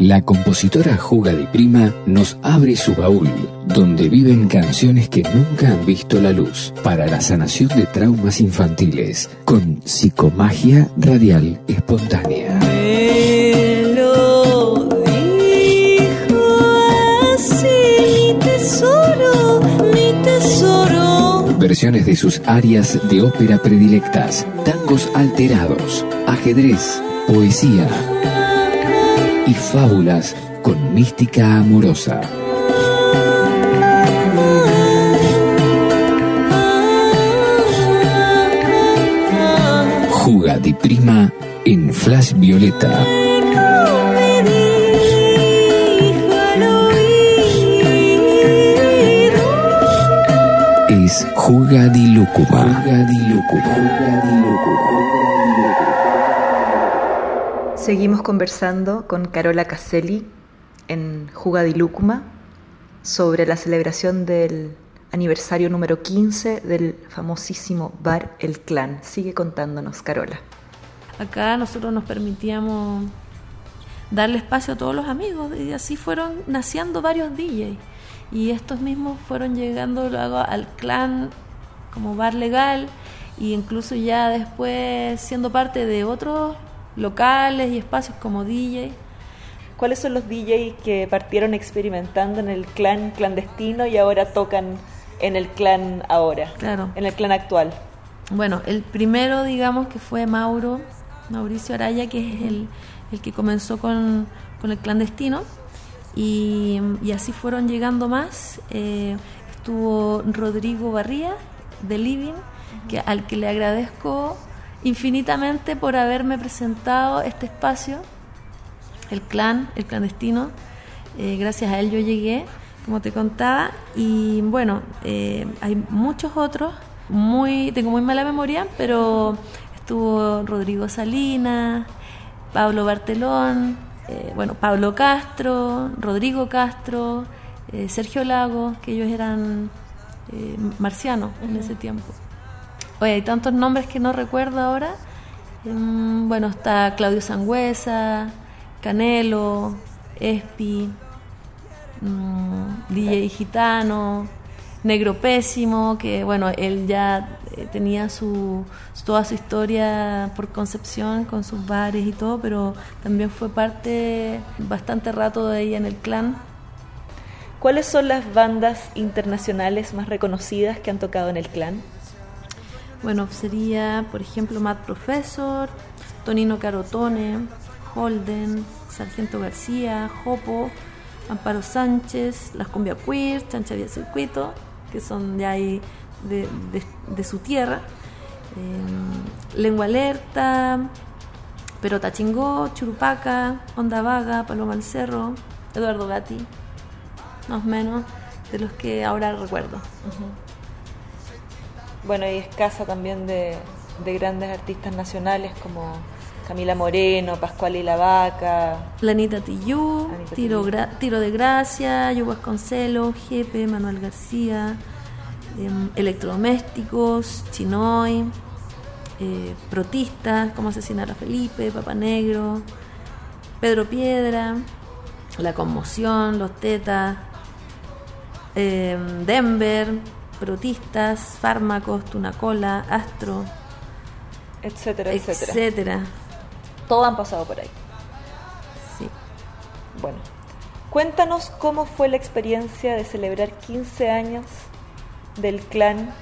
La compositora Juga Di Prima nos abre su baúl, donde viven canciones que nunca han visto la luz, para la sanación de traumas infantiles, con psicomagia radial espontánea. De sus arias de ópera predilectas, tangos alterados, ajedrez, poesía y fábulas con mística amorosa. Juga di Prima en Flash Violeta. Seguimos conversando con Carola Caselli en Juga di Lúcuma sobre la celebración del aniversario número 15 del famosísimo bar El Clan. Sigue contándonos, Carola. Acá nosotros nos permitíamos darle espacio a todos los amigos y así fueron naciendo varios DJs. Y estos mismos fueron llegando luego al clan como bar legal e incluso ya después siendo parte de otros locales y espacios como DJ. ¿Cuáles son los DJs que partieron experimentando en el clan clandestino y ahora tocan en el clan ahora? Claro. En el clan actual. Bueno, el primero, digamos, que fue Mauro, Mauricio Araya, que es el, el que comenzó con, con el clandestino. Y, y así fueron llegando más. Eh, estuvo Rodrigo Barría, de Living, que, al que le agradezco infinitamente por haberme presentado este espacio, el clan, el clandestino. Eh, gracias a él yo llegué, como te contaba. Y bueno, eh, hay muchos otros. Muy, tengo muy mala memoria, pero estuvo Rodrigo Salinas, Pablo Bartelón, eh, bueno, Pablo Castro, Rodrigo Castro, eh, Sergio Lago, que ellos eran eh, marcianos en ese tiempo. Oye, hay tantos nombres que no recuerdo ahora. Mm, bueno, está Claudio Sangüesa, Canelo, Espi, mm, DJ Gitano, Negro Pésimo, que bueno, él ya eh, tenía su, toda su historia por Concepción con sus bares y todo, pero también fue parte bastante rato de ella en el clan. ¿Cuáles son las bandas internacionales más reconocidas que han tocado en el clan? Bueno, sería, por ejemplo, Matt Professor, Tonino Carotone, Holden, Sargento García, Jopo, Amparo Sánchez, Las Cumbia Queer, Chancha Vía Circuito, que son de ahí de, su tierra, eh, Lengua Alerta, Perota Chingó, Churupaca, Onda Vaga, Paloma al Cerro, Eduardo Gatti, más o menos, de los que ahora recuerdo. Bueno, y es casa también de grandes artistas nacionales como Camila Moreno, Pascual y la Vaca. Planita Tillú, Tiro, Tijoux. Gra- Tiro de Gracia, Yo Vasconcelos, Jepe, Manuel García, em, Electrodomésticos, Chinoy, eh, Protistas, Cómo asesinar a Felipe, Papa Negro, Pedro Piedra, La Conmoción, Los Tetas, em, Denver, Protistas, Fármacos, Tunacola, Astro, etcétera, etcétera. etcétera. Todos han pasado por ahí. Sí. Bueno, cuéntanos cómo fue la experiencia de celebrar 15 años del clan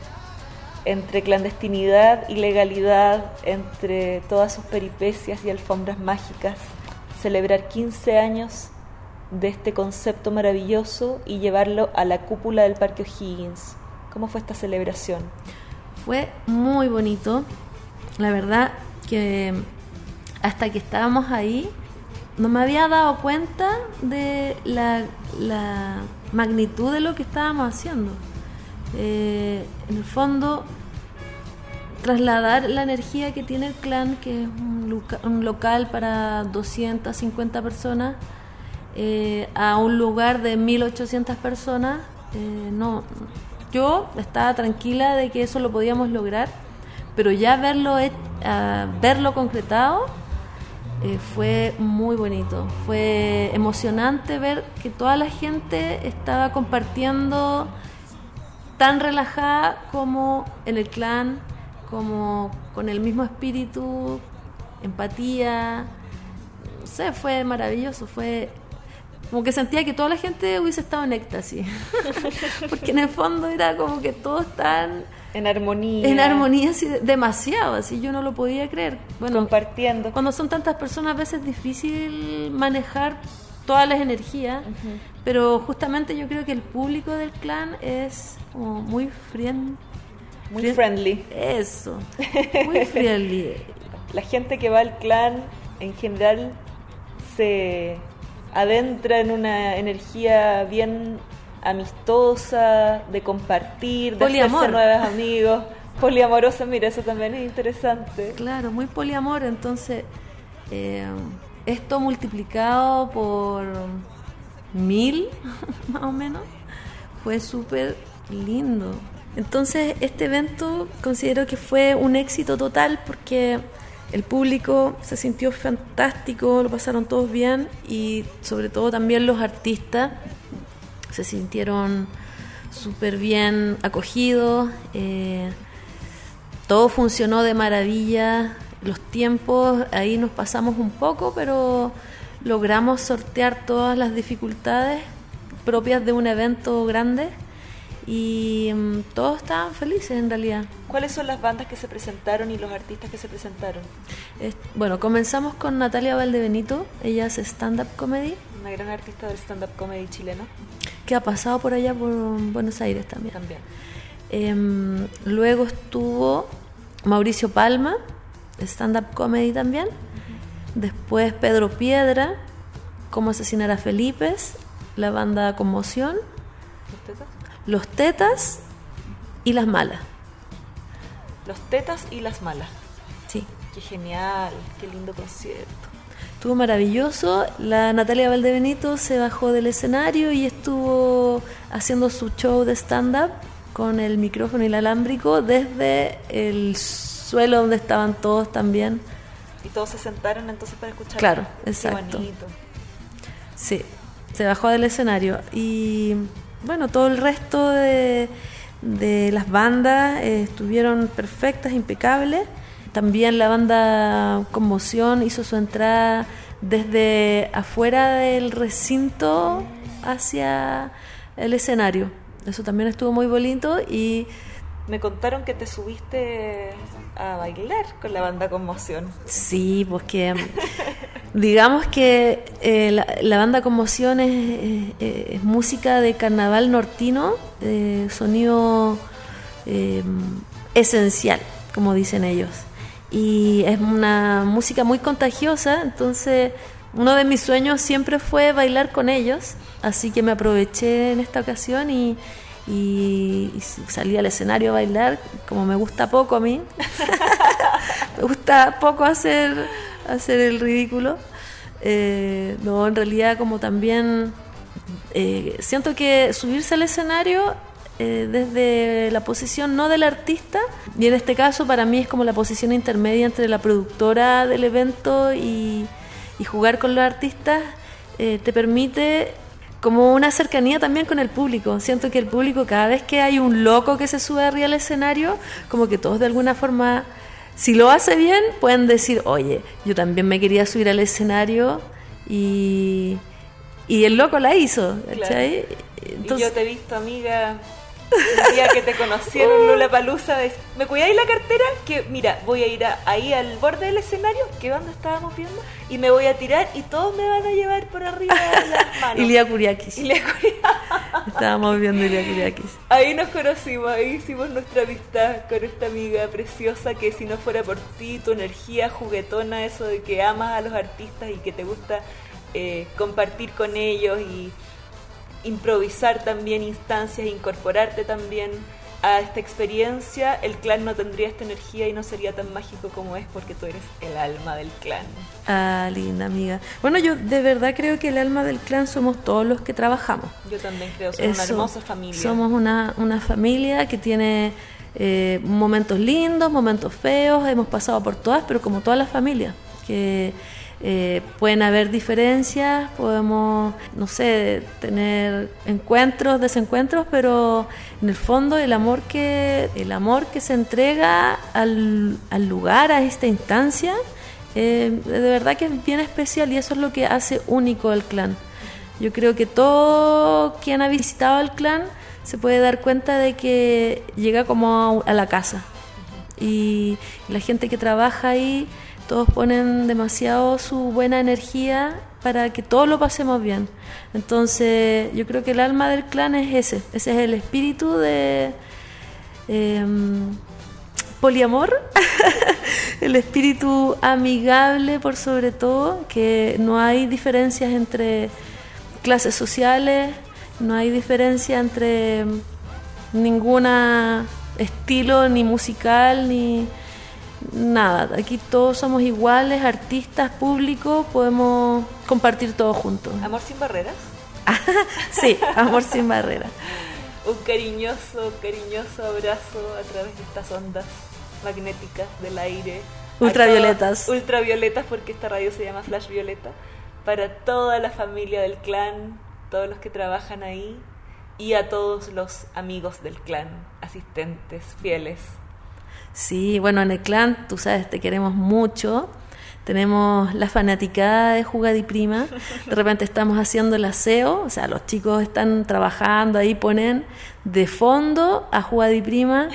entre clandestinidad y legalidad, entre todas sus peripecias y alfombras mágicas, celebrar 15 años de este concepto maravilloso y llevarlo a la cúpula del Parque O'Higgins. ¿Cómo fue esta celebración? Fue muy bonito. La verdad que hasta que estábamos ahí, no me había dado cuenta de la, magnitud de lo que estábamos haciendo. Eh, en el fondo, trasladar la energía que tiene el clan, que es un, local para 250 personas, eh, a un lugar de 1800 personas, eh, no. Yo estaba tranquila de que eso lo podíamos lograr, pero ya verlo, ah, verlo concretado eh, fue muy bonito. Fue emocionante ver que toda la gente estaba compartiendo tan relajada como en el clan, como con el mismo espíritu, empatía. No sé, fue maravilloso, fue como que sentía que toda la gente hubiese estado en éxtasis. Porque en el fondo era como que todos estaban En armonía. en armonía así, demasiado, así yo no lo podía creer. Bueno, Compartiendo. cuando son tantas personas a veces es difícil manejar todas las energías, pero justamente yo creo que el público del clan es como muy friend, Muy friend- friendly. Eso, muy friendly. La gente que va al clan en general se adentra en una energía bien amistosa, de compartir, de Poliamor. hacerse nuevos amigos. Poliamorosa, mira, eso también es interesante. Claro, muy poliamor, entonces eh, esto multiplicado por mil, más o menos, fue súper lindo. Entonces este evento considero que fue un éxito total porque el público se sintió fantástico, lo pasaron todos bien y sobre todo también los artistas se sintieron súper bien acogidos. eh, todo funcionó de maravilla. Los tiempos, ahí nos pasamos un poco, pero logramos sortear todas las dificultades propias de un evento grande y mm, todos estaban felices en realidad. ¿Cuáles son las bandas que se presentaron y los artistas que se presentaron? Es- bueno, comenzamos con Natalia Valdebenito, ella hace stand-up comedy, Una gran artista del stand-up comedy chileno que ha pasado por allá por Buenos Aires también. también. Em, luego estuvo Mauricio Palma, stand-up comedy también. Después Pedro Piedra, Cómo asesinar a Felipe, la banda Conmoción. Los Tetas y Las Malas. Los tetas y las malas. Sí, Qué genial, qué lindo concierto. estuvo maravilloso. La Natalia Valdebenito se bajó del escenario y estuvo haciendo su show de stand-up con el micrófono inalámbrico desde el suelo donde estaban todos también. Y todos se sentaron entonces para escuchar. Claro, Qué exacto. bonito. Sí, se bajó del escenario. Y bueno, todo el resto de, de las bandas eh, estuvieron perfectas, impecables. También la banda Conmoción hizo su entrada desde afuera del recinto hacia el escenario. Eso también estuvo muy bonito y Me contaron que te subiste a bailar con la banda Conmoción. Sí, pues que digamos que eh, la, banda Conmoción es, es- es música de carnaval nortino, eh, sonido eh, esencial, como dicen ellos. Y es una música muy contagiosa, entonces uno de mis sueños siempre fue bailar con ellos, así que me aproveché en esta ocasión y, y- y salí al escenario a bailar, como me gusta poco a mí. me gusta poco hacer, hacer el ridículo. Eh, no, en realidad como también eh, siento que subirse al escenario eh, desde la posición no del artista, y en este caso para mí es como la posición intermedia entre la productora del evento y, y jugar con los artistas, te permite como una cercanía también con el público. Siento que el público, cada vez que hay un loco que se sube arriba al escenario, como que todos de alguna forma, si lo hace bien, pueden decir, oye, yo también me quería subir al escenario y, y el loco la hizo. y yo te he visto, amiga, El día que te conocieron Lula Palusa, me cuidáis la cartera, que mira, voy a ir a- ahí al borde del escenario, que banda estábamos viendo, y me voy a tirar y todos me van a llevar por arriba de las manos. Ilia Kuriakis. Ilia Kuriakis. Estábamos viendo Ilia Kuriakis. Ahí nos conocimos, ahí hicimos nuestra amistad con esta amiga preciosa que si no fuera por ti, tu energía juguetona, eso de que amas a los artistas y que te gusta eh, compartir con ellos y improvisar también instancias, incorporarte también a esta experiencia, el clan no tendría esta energía y no sería tan mágico como es porque tú eres el alma del clan. Ah, linda amiga. Bueno, yo de verdad creo que el alma del clan somos todos los que trabajamos. Yo también creo, somos una hermosa familia. Somos una, una familia que tiene eh, momentos lindos, momentos feos, hemos pasado por todas, pero como todas las familias, que eh, pueden haber diferencias, podemos, no sé, tener encuentros, desencuentros, pero en el fondo el amor que, el amor que se entrega al, al lugar, a esta instancia, eh, de verdad que es bien especial y eso es lo que hace único el clan. Yo creo que todo quien ha visitado el clan se puede dar cuenta de que llega como a la casa. Y la gente que trabaja ahí, todos ponen demasiado su buena energía para que todos lo pasemos bien. Entonces, yo creo que el alma del clan es ese, ese es el espíritu de em, poliamor, el espíritu amigable por sobre todo, que no hay diferencias entre clases sociales, no hay diferencia entre ninguna estilo ni musical ni nada. Aquí todos somos iguales, artistas, público, podemos compartir todo juntos. Amor sin barreras. Sí, amor sin barrera. Un cariñoso, cariñoso abrazo a través de estas ondas magnéticas del aire. Ultravioletas. toda- ultravioletas porque esta radio se llama Flash Violeta. Para toda la familia del clan, todos los que trabajan ahí y a todos los amigos del clan, asistentes, fieles. Sí, bueno, en el clan, tú sabes, te queremos mucho. Tenemos la fanaticada de Jugadi Prima. De repente estamos haciendo el aseo, o sea, los chicos están trabajando ahí, ponen de fondo a Jugadi Prima.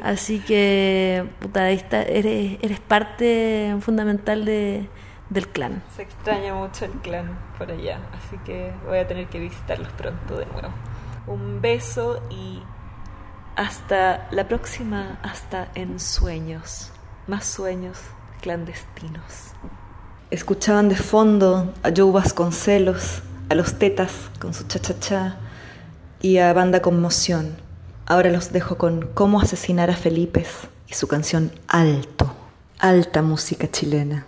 Así que, puta, está, eres, eres parte fundamental de, del clan. Se extraña mucho el clan por allá, así que voy a tener que visitarlos pronto de nuevo. Un beso y hasta la próxima, hasta en sueños, más sueños clandestinos. Escuchaban de fondo a Joe Vasconcelos, a los Tetas con su cha-cha-cha y a Banda Conmoción. Ahora los dejo con Cómo asesinar a Felipes y su canción Alto, alta música chilena.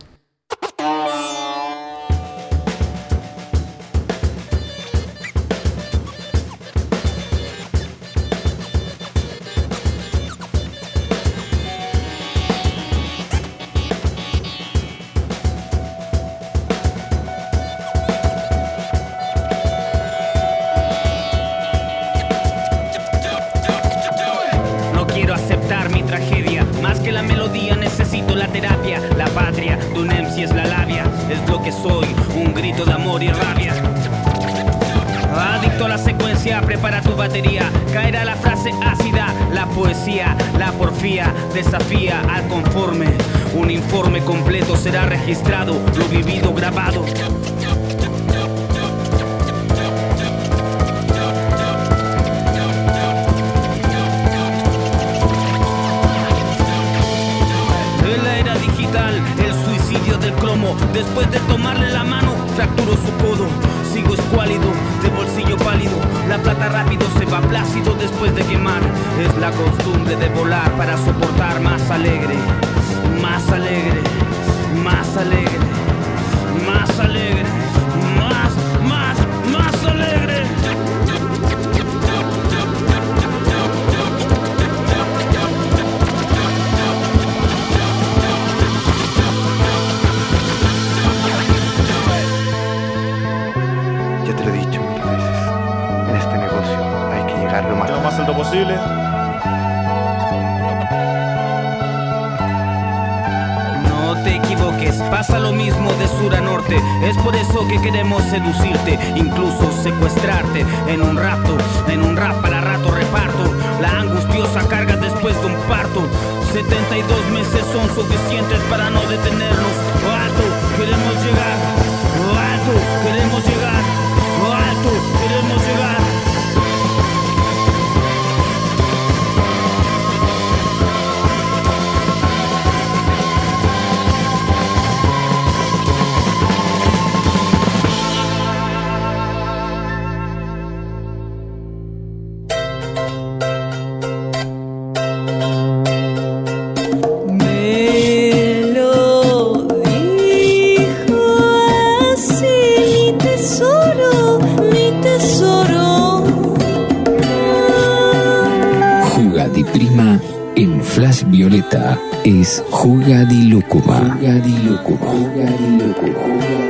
Lo que soy, un grito de amor y rabia. Adicto a la secuencia, prepara tu batería. Caerá la frase ácida, la poesía, la porfía, desafía al conforme. Un informe completo será registrado, lo vivido grabado. Suicidio del cromo. Después de tomarle la mano, fracturó su codo. Sigo escuálido, de bolsillo pálido. La plata rápido se va plácido después de quemar. Es la costumbre de volar para soportar más alegre, más alegre, más alegre, más alegre, más, más, más alegre. Posible. No te equivoques, pasa lo mismo de sur a norte. Es por eso que queremos seducirte, incluso secuestrarte en un rato, en un rap para rato reparto. La angustiosa carga después de un parto. 72 meses son suficientes para no detenernos. Alto, queremos llegar. Tesoro, mi tesoro. Jugadiprima en Flash Violeta es Jugadilúcuma. Jugadilúcuma. No